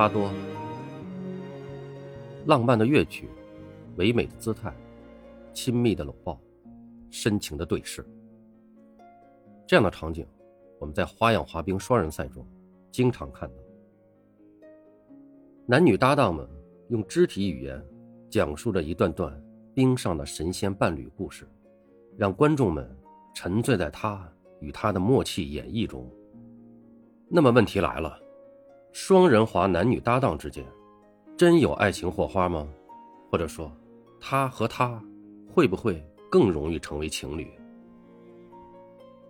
巴多。浪漫的乐曲，唯美的姿态，亲密的搂抱，深情的对视，这样的场景，我们在花样滑冰双人赛中经常看到。男女搭档们用肢体语言讲述着一段段冰上的神仙伴侣故事，让观众们沉醉在他与他的默契演绎中。那么问题来了。双人滑男女搭档之间，真有爱情火花吗？或者说，他和他会不会更容易成为情侣？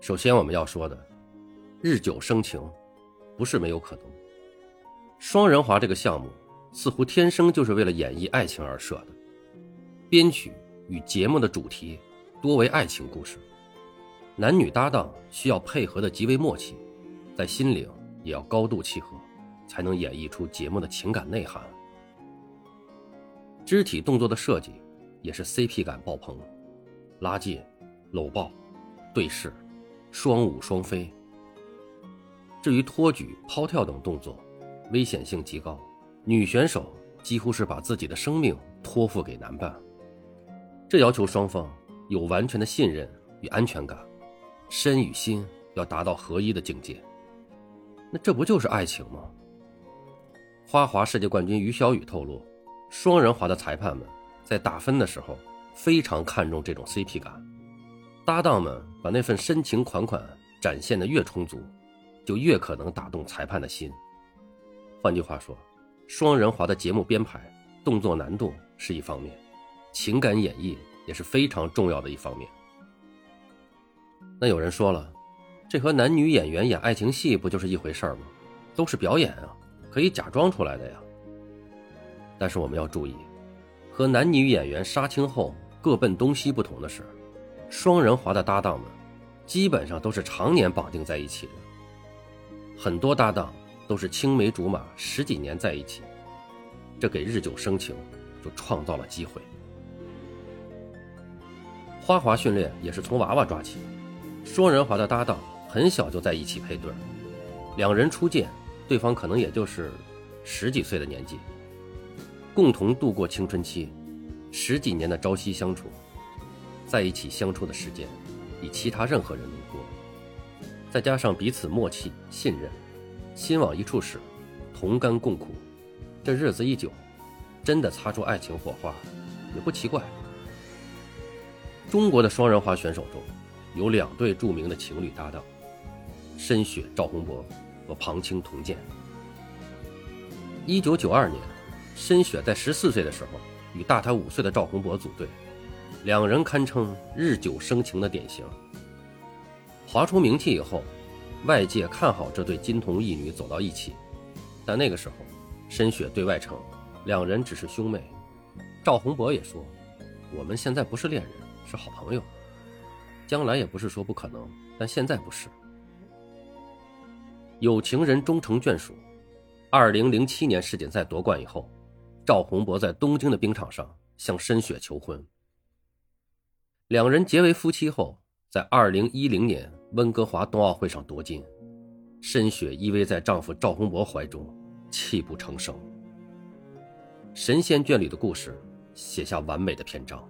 首先我们要说的，日久生情，不是没有可能。双人滑这个项目似乎天生就是为了演绎爱情而设的，编曲与节目的主题多为爱情故事，男女搭档需要配合的极为默契，在心灵也要高度契合。才能演绎出节目的情感内涵。肢体动作的设计也是 CP 感爆棚，拉近、搂抱、对视、双舞双飞。至于托举、抛跳等动作，危险性极高，女选手几乎是把自己的生命托付给男伴。这要求双方有完全的信任与安全感，身与心要达到合一的境界。那这不就是爱情吗？花滑世界冠军于小雨透露，双人滑的裁判们在打分的时候非常看重这种 CP 感，搭档们把那份深情款款展现的越充足，就越可能打动裁判的心。换句话说，双人滑的节目编排、动作难度是一方面，情感演绎也是非常重要的一方面。那有人说了，这和男女演员演爱情戏不就是一回事吗？都是表演啊。可以假装出来的呀。但是我们要注意，和男女演员杀青后各奔东西不同的是，双人滑的搭档们基本上都是常年绑定在一起的。很多搭档都是青梅竹马十几年在一起，这给日久生情就创造了机会。花滑训练也是从娃娃抓起，双人滑的搭档很小就在一起配对，两人初见。对方可能也就是十几岁的年纪，共同度过青春期，十几年的朝夕相处，在一起相处的时间比其他任何人都多，再加上彼此默契信任，心往一处使，同甘共苦，这日子一久，真的擦出爱情火花，也不奇怪。中国的双人滑选手中，有两对著名的情侣搭档，申雪赵宏博。和庞青同建。一九九二年，申雪在十四岁的时候与大他五岁的赵宏博组队，两人堪称日久生情的典型。划出名气以后，外界看好这对金童玉女走到一起，但那个时候，申雪对外称两人只是兄妹。赵宏博也说：“我们现在不是恋人，是好朋友。将来也不是说不可能，但现在不是。”有情人终成眷属。二零零七年世锦赛夺冠以后，赵宏博在东京的冰场上向申雪求婚。两人结为夫妻后，在二零一零年温哥华冬奥会上夺金，申雪依偎在丈夫赵宏博怀中，泣不成声。神仙眷侣的故事写下完美的篇章。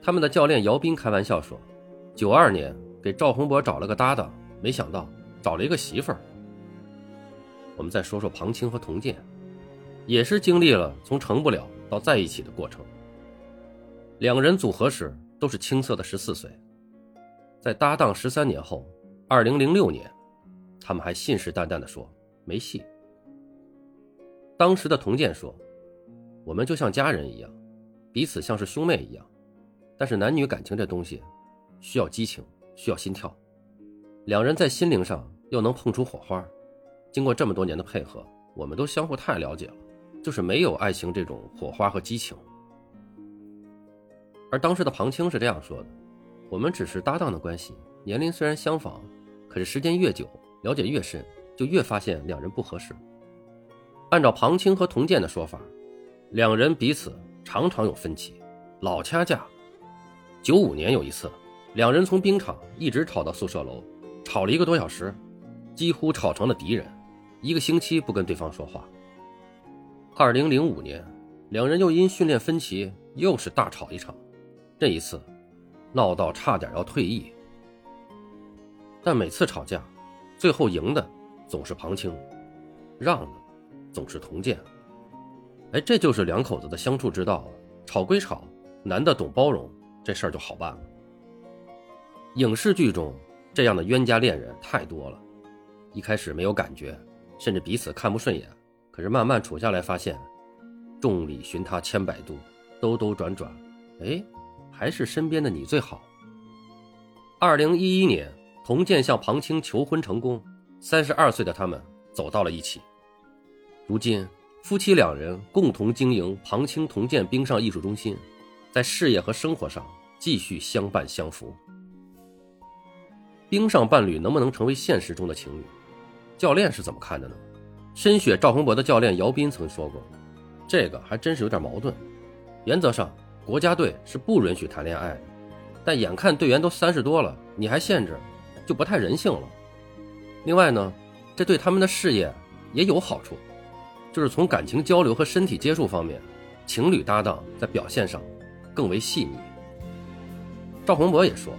他们的教练姚斌开玩笑说：“九二年给赵宏博找了个搭档，没想到。”找了一个媳妇儿。我们再说说庞青和童健，也是经历了从成不了到在一起的过程。两人组合时都是青涩的十四岁，在搭档十三年后，二零零六年，他们还信誓旦旦地说没戏。当时的童健说：“我们就像家人一样，彼此像是兄妹一样，但是男女感情这东西，需要激情，需要心跳。”两人在心灵上又能碰出火花，经过这么多年的配合，我们都相互太了解了，就是没有爱情这种火花和激情。而当时的庞青是这样说的：“我们只是搭档的关系，年龄虽然相仿，可是时间越久，了解越深，就越发现两人不合适。”按照庞青和童健的说法，两人彼此常常有分歧，老掐架。九五年有一次，两人从冰场一直吵到宿舍楼。吵了一个多小时，几乎吵成了敌人。一个星期不跟对方说话。二零零五年，两人又因训练分歧又是大吵一场，这一次闹到差点要退役。但每次吵架，最后赢的总是庞青，让的总是童健。哎，这就是两口子的相处之道。吵归吵，男的懂包容，这事儿就好办了。影视剧中这样的冤家恋人太多了，一开始没有感觉，甚至彼此看不顺眼，可是慢慢处下来，发现众里寻他千百度，兜兜转转，哎，还是身边的你最好。二零一一年。童健向庞青求婚成功，三十二岁的他们走到了一起。如今，夫妻两人共同经营庞青童健冰上艺术中心，在事业和生活上继续相伴相扶。冰上伴侣能不能成为现实中的情侣？教练是怎么看的呢？深雪赵宏博的教练姚斌曾说过，这个还真是有点矛盾。原则上，国家队是不允许谈恋爱的，但眼看队员都三十多了，你还限制？就不太人性了。另外呢，这对他们的事业也有好处，就是从感情交流和身体接触方面，情侣搭档在表现上更为细腻。赵宏博也说，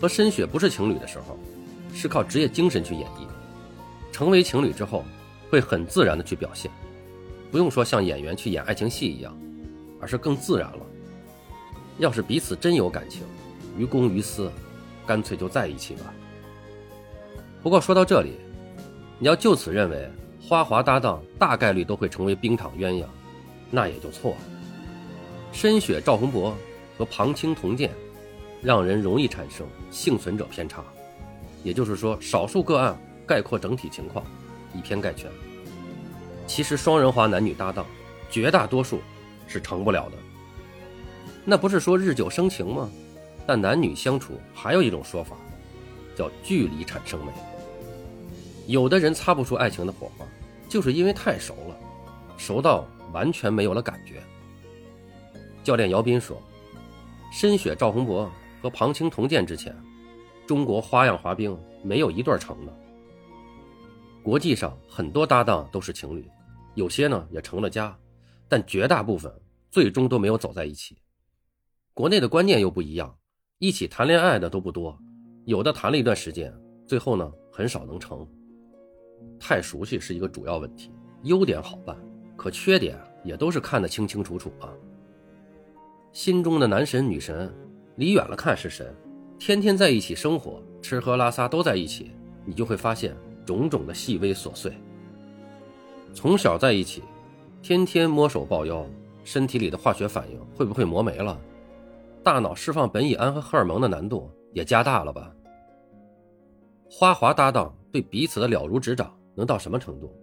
和申雪不是情侣的时候，是靠职业精神去演绎；成为情侣之后，会很自然的去表现，不用说像演员去演爱情戏一样，而是更自然了。要是彼此真有感情，于公于私，干脆就在一起吧。不过说到这里，你要就此认为花滑搭档大概率都会成为冰场鸳鸯，那也就错了。申雪赵宏博和庞青童健，让人容易产生幸存者偏差，也就是说，少数个案概括整体情况，以偏概全。其实双人滑男女搭档，绝大多数是成不了的。那不是说日久生情吗？但男女相处还有一种说法。叫距离产生美。有的人擦不出爱情的火花，就是因为太熟了，熟到完全没有了感觉。教练姚斌说：“深雪赵宏博和庞青铜剑之前，中国花样滑冰没有一对成的。国际上很多搭档都是情侣，有些呢也成了家，但绝大部分最终都没有走在一起。国内的观念又不一样，一起谈恋爱的都不多。”有的谈了一段时间，最后呢很少能成。太熟悉是一个主要问题，优点好办，可缺点也都是看得清清楚楚啊。心中的男神女神，离远了看是神，天天在一起生活，吃喝拉撒都在一起，你就会发现种种的细微琐碎。从小在一起，天天摸手抱腰，身体里的化学反应会不会磨没了？大脑释放苯乙胺和荷尔蒙的难度也加大了吧？花滑搭档对彼此的了如指掌，能到什么程度？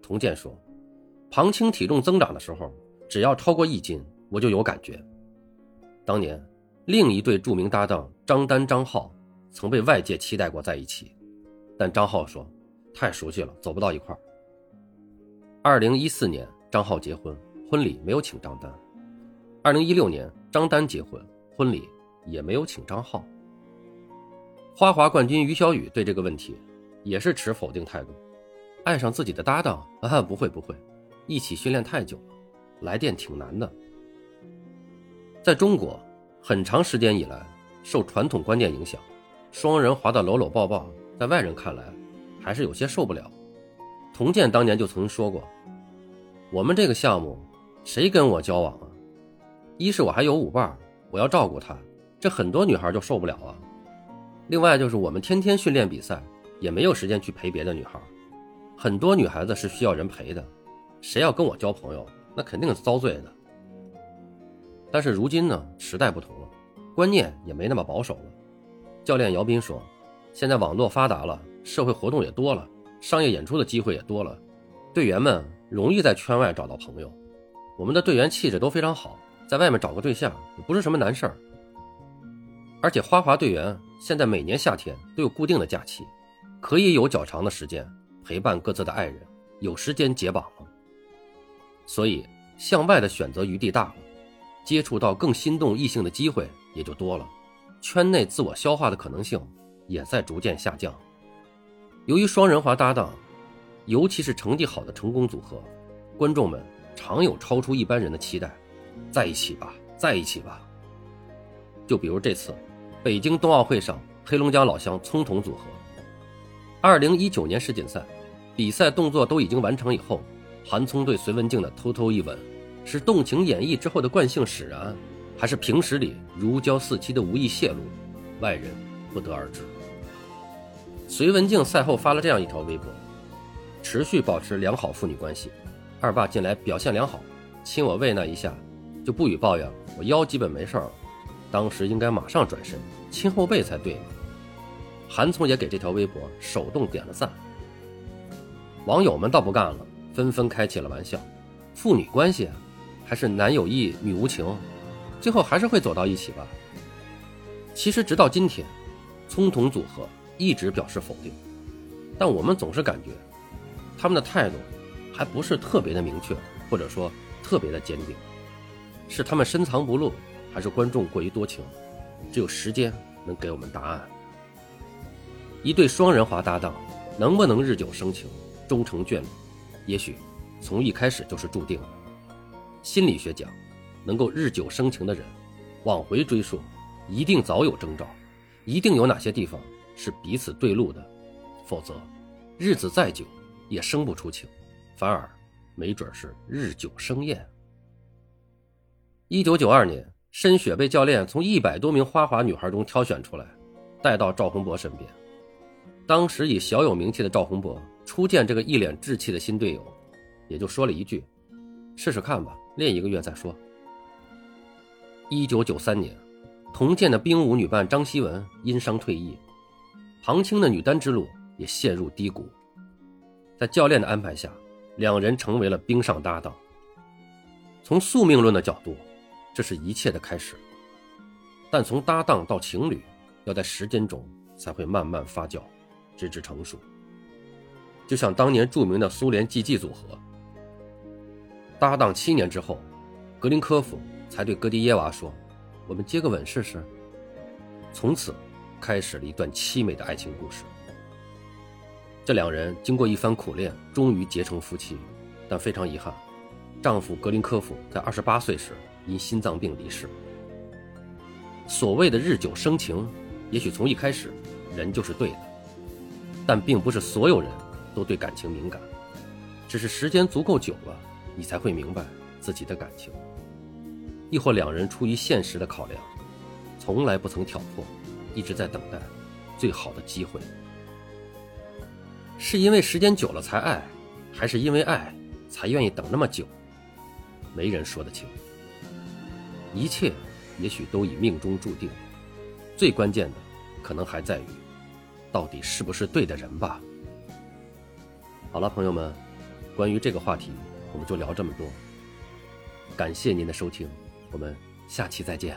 童健说：“庞青体重增长的时候，只要超过一斤，我就有感觉。”当年，另一对著名搭档张丹、张浩曾被外界期待过在一起，但张浩说：“太熟悉了，走不到一块儿。”二零一四年，张浩结婚，婚礼没有请张丹；二零一六年，张丹结婚，婚礼也没有请张浩。花滑冠军于小雨对这个问题也是持否定态度。爱上自己的搭档啊，不会不会，一起训练太久了，来电挺难的。在中国，很长时间以来受传统观念影响，双人滑的搂搂抱抱，在外人看来还是有些受不了。童健当年就曾说过：“我们这个项目，谁跟我交往啊？一是我还有舞伴，我要照顾他，这很多女孩就受不了啊。”另外就是我们天天训练比赛，也没有时间去陪别的女孩。很多女孩子是需要人陪的，谁要跟我交朋友，那肯定是遭罪的。但是如今呢，时代不同了，观念也没那么保守了。教练姚斌说：“现在网络发达了，社会活动也多了，商业演出的机会也多了，队员们容易在圈外找到朋友。我们的队员气质都非常好，在外面找个对象也不是什么难事儿。而且花滑队员。”现在每年夏天都有固定的假期，可以有较长的时间陪伴各自的爱人，有时间解绑了。所以向外的选择余地大了，接触到更心动异性的机会也就多了，圈内自我消化的可能性也在逐渐下降。由于双人滑搭档尤其是成绩好的成功组合，观众们常有超出一般人的期待。在一起吧，在一起吧。就比如这次，北京冬奥会上，黑龙江老乡葱童组合，二零一九年世锦赛，比赛动作都已经完成以后，韩聪对隋文静的偷偷一吻，是动情演绎之后的惯性使然，还是平时里如胶似漆的无意泄露，外人不得而知。隋文静赛后发了这样一条微博：持续保持良好父女关系，二爸近来表现良好，亲我喂那一下，就不予抱怨，我腰基本没事了。当时应该马上转身亲后背才对。韩聪也给这条微博手动点了赞。网友们倒不干了，纷纷开起了玩笑：父女关系，还是男有意女无情，最后还是会走到一起吧。其实直到今天，葱童组合。一直表示否定，但我们总是感觉他们的态度还不是特别的明确，或者说特别的坚定。是他们深藏不露，还是观众过于多情？只有时间能给我们答案。一对双人滑搭档能不能日久生情、终成眷侣？也许从一开始就是注定的。心理学讲，能够日久生情的人，往回追溯，一定早有征兆，一定有哪些地方。是彼此对路的，否则，日子再久也生不出情，反而没准是日久生厌。一九九二年，申雪被教练从一百多名花滑女孩中挑选出来，带到赵宏博身边。当时已小有名气的赵宏博初见这个一脸稚气的新队友，也就说了一句：“试试看吧，练一个月再说。”一九九三年，同届的冰舞女伴张希文因伤退役。庞青的女单之路也陷入低谷，在教练的安排下，两人成为了冰上搭档。从宿命论的角度，这是一切的开始。但从搭档到情侣，要在时间中才会慢慢发酵，直至成熟。就像当年著名的苏联 G.G 组合，搭档七年之后，格林科夫才对戈迪耶娃说：“我们接个吻试试。”从此。开始了一段凄美的爱情故事。这两人经过一番苦练，终于结成夫妻，但非常遗憾，丈夫格林科夫在二十八岁时因心脏病离世。所谓的日久生情，也许从一开始人就是对的，但并不是所有人都对感情敏感，只是时间足够久了，你才会明白自己的感情。亦或两人出于现实的考量，从来不曾挑破。一直在等待最好的机会，是因为时间久了才爱，还是因为爱才愿意等那么久？没人说得清。一切也许都已命中注定，最关键的可能还在于，到底是不是对的人吧。好了，朋友们，关于这个话题，我们就聊这么多。感谢您的收听，我们下期再见。